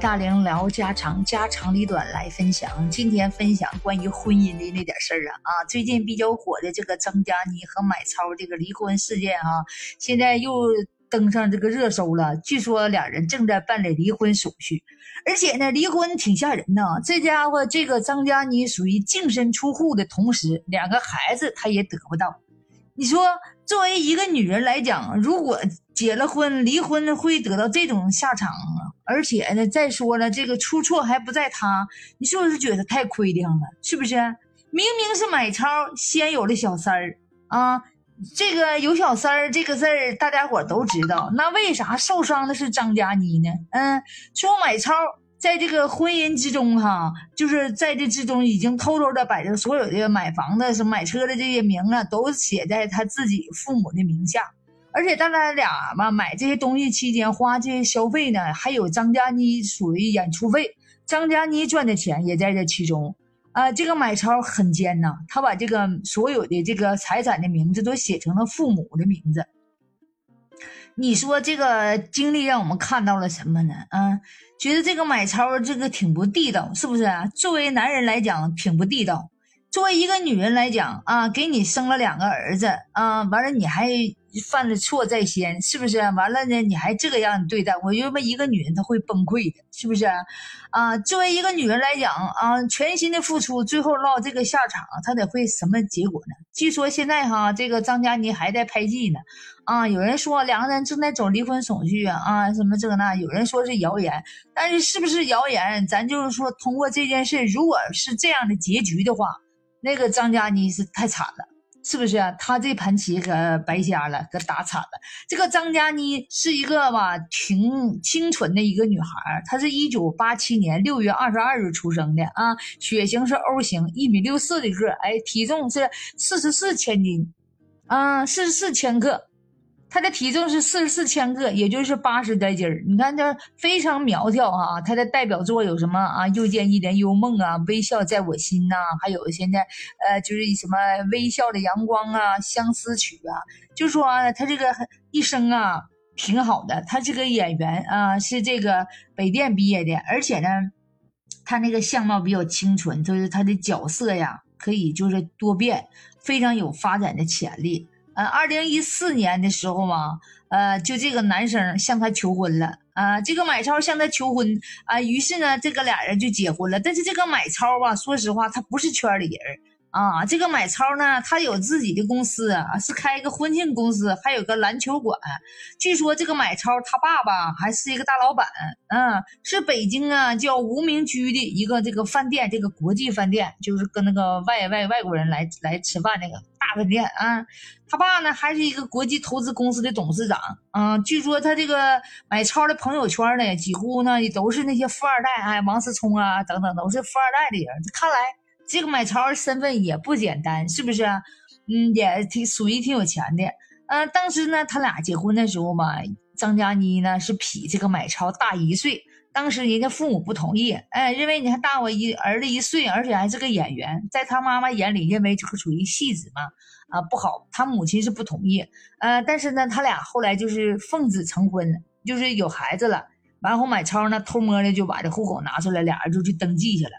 大龄聊家长，家长里短来分享。今天分享关于婚姻的那点事儿啊啊！最近比较火的这个张嘉倪和买超这个离婚事件啊，现在又登上这个热搜了。据说俩人正在办理离婚手续，而且呢，离婚挺吓人呐。这家伙这个张嘉倪属于净身出户的同时，两个孩子他也得不到。你说，作为一个女人来讲，如果结了婚，离婚会得到这种下场啊？而且呢，再说了，这个出错还不在他，你是不是觉得太亏定了？是不是？明明是买超先有了小三儿啊，这个有小三儿这个事儿，大家伙都知道，那为啥受伤的是张嘉倪呢？嗯，说买超。在这个婚姻之中，哈，就是在这之中已经偷偷的把这所有的买房的、什么买车的这些名啊，都写在他自己父母的名下。而且他俩嘛，买这些东西期间花这些消费呢，还有张嘉倪属于演出费，张嘉倪赚的钱也在这其中。啊，这个买超很奸呐，他把这个所有的这个财产的名字都写成了父母的名字。你说这个经历让我们看到了什么呢？啊，觉得这个买超这个挺不地道，是不是？作为男人来讲挺不地道，作为一个女人来讲啊，给你生了两个儿子啊，完了你还。犯了错在先，是不是？完了呢，你还这个样对待我，觉得一个女人她会崩溃的，是不是？啊，作为一个女人来讲啊，全心的付出，最后落这个下场，她得会什么结果呢？据说现在哈，这个张嘉倪还在拍戏呢，啊，有人说两个人正在走离婚手续啊，啊，什么这那，有人说是谣言，但是是不是谣言？咱就是说，通过这件事，如果是这样的结局的话，那个张嘉倪是太惨了。是不是啊？他这盘棋可白瞎了，可打惨了。这个张嘉倪是一个吧，挺清纯的一个女孩儿她是一九八七年六月二十二日出生的啊，血型是 O 型，一米六四的个哎，体重是四十四千斤，啊，四十四千克。他的体重是四十四千克，也就是八十来斤儿。你看他非常苗条啊！他的代表作有什么啊？又见一帘幽梦啊，微笑在我心呐，还有现在呃，就是什么微笑的阳光啊，相思曲啊。就说他这个一生啊挺好的。他这个演员啊是这个北电毕业的，而且呢，他那个相貌比较清纯，就是他的角色呀可以就是多变，非常有发展的潜力。呃，二零一四年的时候嘛，呃，就这个男生向她求婚了啊，这个买超向她求婚啊，于是呢，这个俩人就结婚了。但是这个买超吧，说实话，他不是圈里人。啊，这个买超呢，他有自己的公司，是开一个婚庆公司，还有个篮球馆。据说这个买超他爸爸还是一个大老板，嗯，是北京啊叫无名居的一个这个饭店，这个国际饭店，就是跟那个外外外国人来来吃饭那个大饭店啊。他爸呢还是一个国际投资公司的董事长，啊，据说他这个买超的朋友圈呢，几乎呢也都是那些富二代，哎，王思聪啊等等都是富二代的人。看来。这个买超身份也不简单，是不是？嗯，也挺属于挺有钱的。嗯，当时呢，他俩结婚的时候嘛，张嘉倪呢是比这个买超大一岁。当时人家父母不同意，哎，认为你还大我一儿子一岁，而且还是个演员，在他妈妈眼里认为就是属于戏子嘛，啊不好。他母亲是不同意。呃，但是呢，他俩后来就是奉子成婚，就是有孩子了。完后买超呢偷摸的就把这户口拿出来，俩人就去登记去了。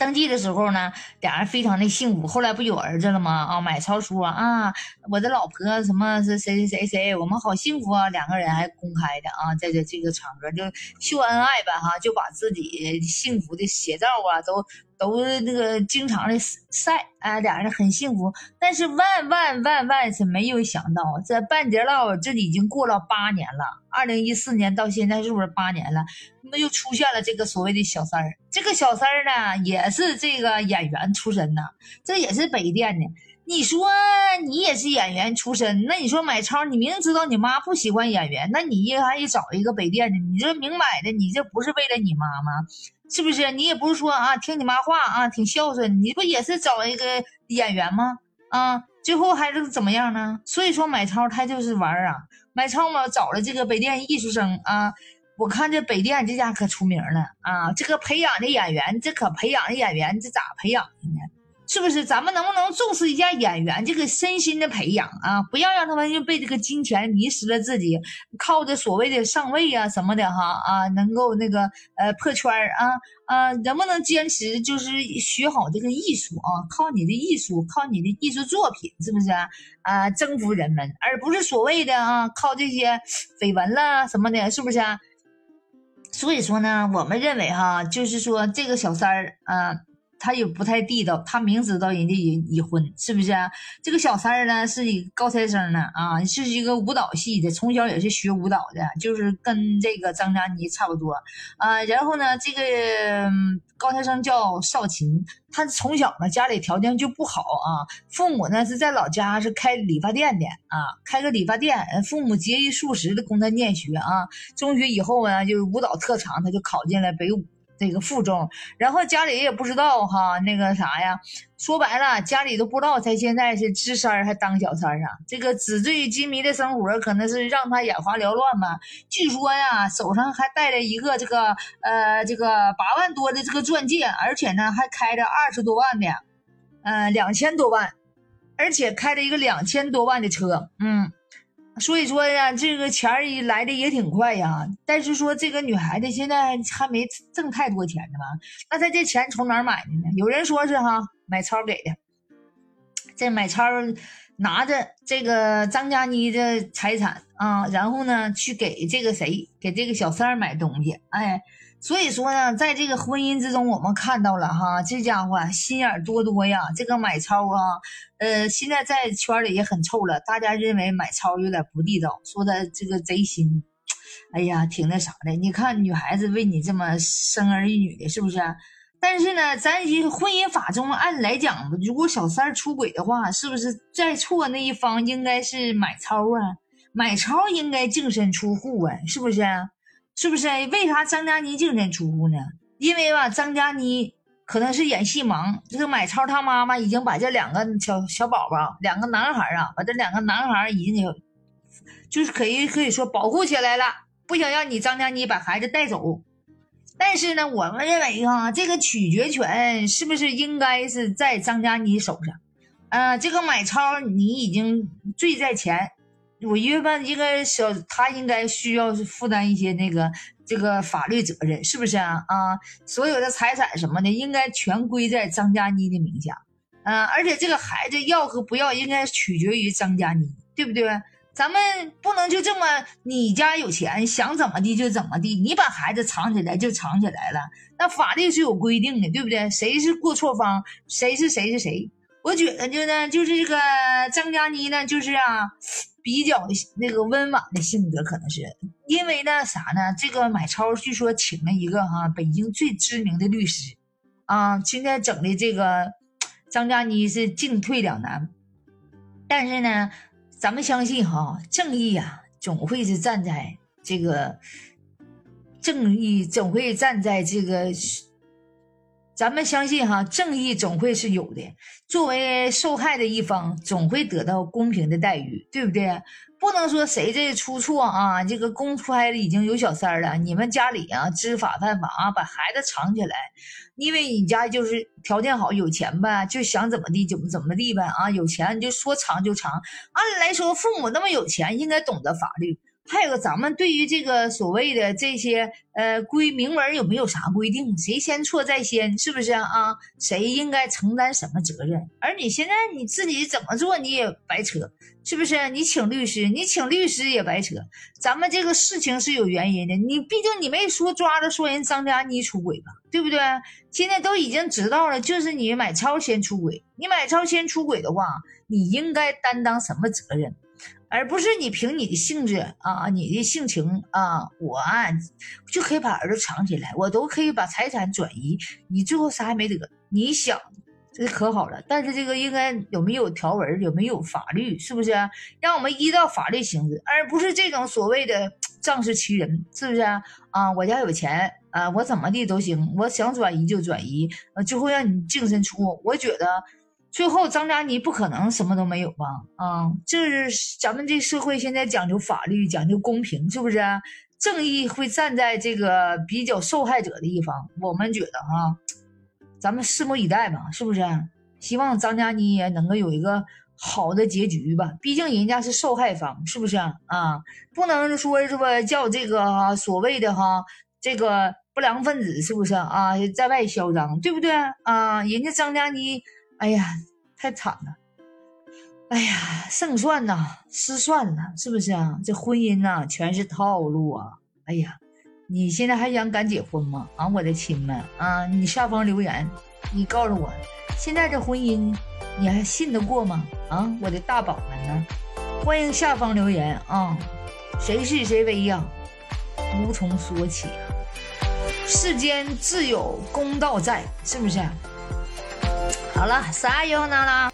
登记的时候呢，俩人非常的幸福。后来不有儿子了吗？啊，买超说啊，我的老婆什么是谁谁谁谁，我们好幸福啊！两个人还公开的啊，在这这个场合就秀恩爱吧，哈，就把自己幸福的写照啊都。都那个经常的晒，哎，俩人很幸福。但是万万万万是没有想到，这半截唠这已经过了八年了，二零一四年到现在是不是八年了？那么又出现了这个所谓的小三儿。这个小三儿呢，也是这个演员出身呐，这也是北电的。你说你也是演员出身，那你说买超，你明知道你妈不喜欢演员，那你还得找一个北电的，你这明摆的，你这不是为了你妈吗？是不是你也不是说啊，听你妈话啊，挺孝顺，你不也是找一个演员吗？啊，最后还是怎么样呢？所以说买超他就是玩啊，买超嘛找了这个北电艺术生啊，我看这北电这家可出名了啊，这个培养的演员，这可培养的演员，这咋培养的呢？是不是？咱们能不能重视一下演员这个身心的培养啊？不要让他们就被这个金钱迷失了自己，靠着所谓的上位啊什么的哈啊，能够那个呃破圈啊啊，能不能坚持就是学好这个艺术啊？靠你的艺术，靠你的艺术作品，是不是啊？征服人们，而不是所谓的啊靠这些绯闻啦什么的，是不是啊？所以说呢，我们认为哈，就是说这个小三儿啊。他也不太地道，他明知道人家已已婚，是不是？这个小三儿呢，是一个高材生呢，啊，是一个舞蹈系的，从小也是学舞蹈的，就是跟这个张嘉倪差不多，啊，然后呢，这个高材生叫少琴，他从小呢家里条件就不好啊，父母呢是在老家是开理发店的啊，开个理发店，父母节衣缩食的供他念学啊，中学以后呢就是舞蹈特长，他就考进了北舞。这个附中，然后家里也不知道哈，那个啥呀，说白了，家里都不知道他现在是支三儿还当小三儿啊。这个纸醉金迷的生活可能是让他眼花缭乱吧。据说呀，手上还带着一个这个呃这个八万多的这个钻戒，而且呢还开着二十多万的，呃两千多万，而且开着一个两千多万的车，嗯。所以说呀，这个钱儿来的也挺快呀。但是说这个女孩子现在还没挣太多钱呢吧？那她这钱从哪儿买的呢？有人说是哈买超给的，这买超拿着这个张佳妮的财产啊，然后呢去给这个谁，给这个小三儿买东西，哎。所以说呢，在这个婚姻之中，我们看到了哈，这家伙心眼多多呀。这个买超啊，呃，现在在圈里也很臭了。大家认为买超有点不地道，说他这个贼心，哎呀，挺那啥的。你看女孩子为你这么生儿育女的，是不是？但是呢，咱婚姻法中按来讲，如果小三出轨的话，是不是在错那一方应该是买超啊？买超应该净身出户啊，是不是？是不是？为啥张嘉倪净身出户呢？因为吧，张嘉倪可能是演戏忙。这个买超他妈妈已经把这两个小小宝宝，两个男孩啊，把这两个男孩已经给，就是可以可以说保护起来了，不想让你张嘉倪把孩子带走。但是呢，我们认为哈，这个取决权是不是应该是在张嘉倪手上？呃，这个买超你已经罪在前。我一般应该小，他应该需要负担一些那个这个法律责任，是不是啊？啊，所有的财产什么的，应该全归在张嘉妮的名下，啊，而且这个孩子要和不要，应该取决于张嘉妮，对不对？咱们不能就这么，你家有钱，想怎么地就怎么地，你把孩子藏起来就藏起来了，那法律是有规定的，对不对？谁是过错方，谁是谁是谁？我觉得就呢，就是这个张嘉妮呢，就是啊。比较那个温婉的性格，可能是因为呢啥呢？这个买超据说请了一个哈北京最知名的律师，啊，现在整的这个张嘉倪是进退两难。但是呢，咱们相信哈，正义啊总会是站在这个正义总会站在这个。咱们相信哈，正义总会是有的。作为受害的一方，总会得到公平的待遇，对不对？不能说谁这出错啊，这个公开已经有小三了，你们家里啊知法犯法啊，把孩子藏起来，因为你家就是条件好，有钱呗，就想怎么地就怎么地呗啊，有钱你就说藏就藏。按理来说，父母那么有钱，应该懂得法律。还有个，咱们对于这个所谓的这些呃规明文有没有啥规定？谁先错在先，是不是啊？谁应该承担什么责任？而你现在你自己怎么做你也白扯，是不是？你请律师，你请律师也白扯。咱们这个事情是有原因的，你毕竟你没说抓着说人张嘉倪出轨吧，对不对？现在都已经知道了，就是你买超先出轨，你买超先出轨的话，你应该担当什么责任？而不是你凭你的性质啊，你的性情啊，我啊就可以把儿子藏起来，我都可以把财产转移，你最后啥也没得。你想，这可好了。但是这个应该有没有条文，有没有法律，是不是？让我们依照法律行事，而不是这种所谓的仗势欺人，是不是啊？我家有钱啊，我怎么地都行，我想转移就转移，最后让你净身出户。我觉得。最后，张嘉倪不可能什么都没有吧？啊，这是咱们这社会现在讲究法律，讲究公平，是不是？正义会站在这个比较受害者的一方。我们觉得哈，咱们拭目以待吧，是不是？希望张嘉倪也能够有一个好的结局吧。毕竟人家是受害方，是不是啊？不能说是吧？叫这个哈所谓的哈这个不良分子，是不是啊？在外嚣张，对不对啊？人家张嘉倪，哎呀，太惨了。哎呀，胜算呐，失算呐，是不是啊？这婚姻呐，全是套路啊！哎呀，你现在还想敢结婚吗？啊，我的亲们啊，你下方留言，你告诉我，现在这婚姻你还信得过吗？啊，我的大宝们呢？欢迎下方留言啊！谁是谁非呀？无从说起啊！世间自有公道在，是不是？好了，啥以后呢了？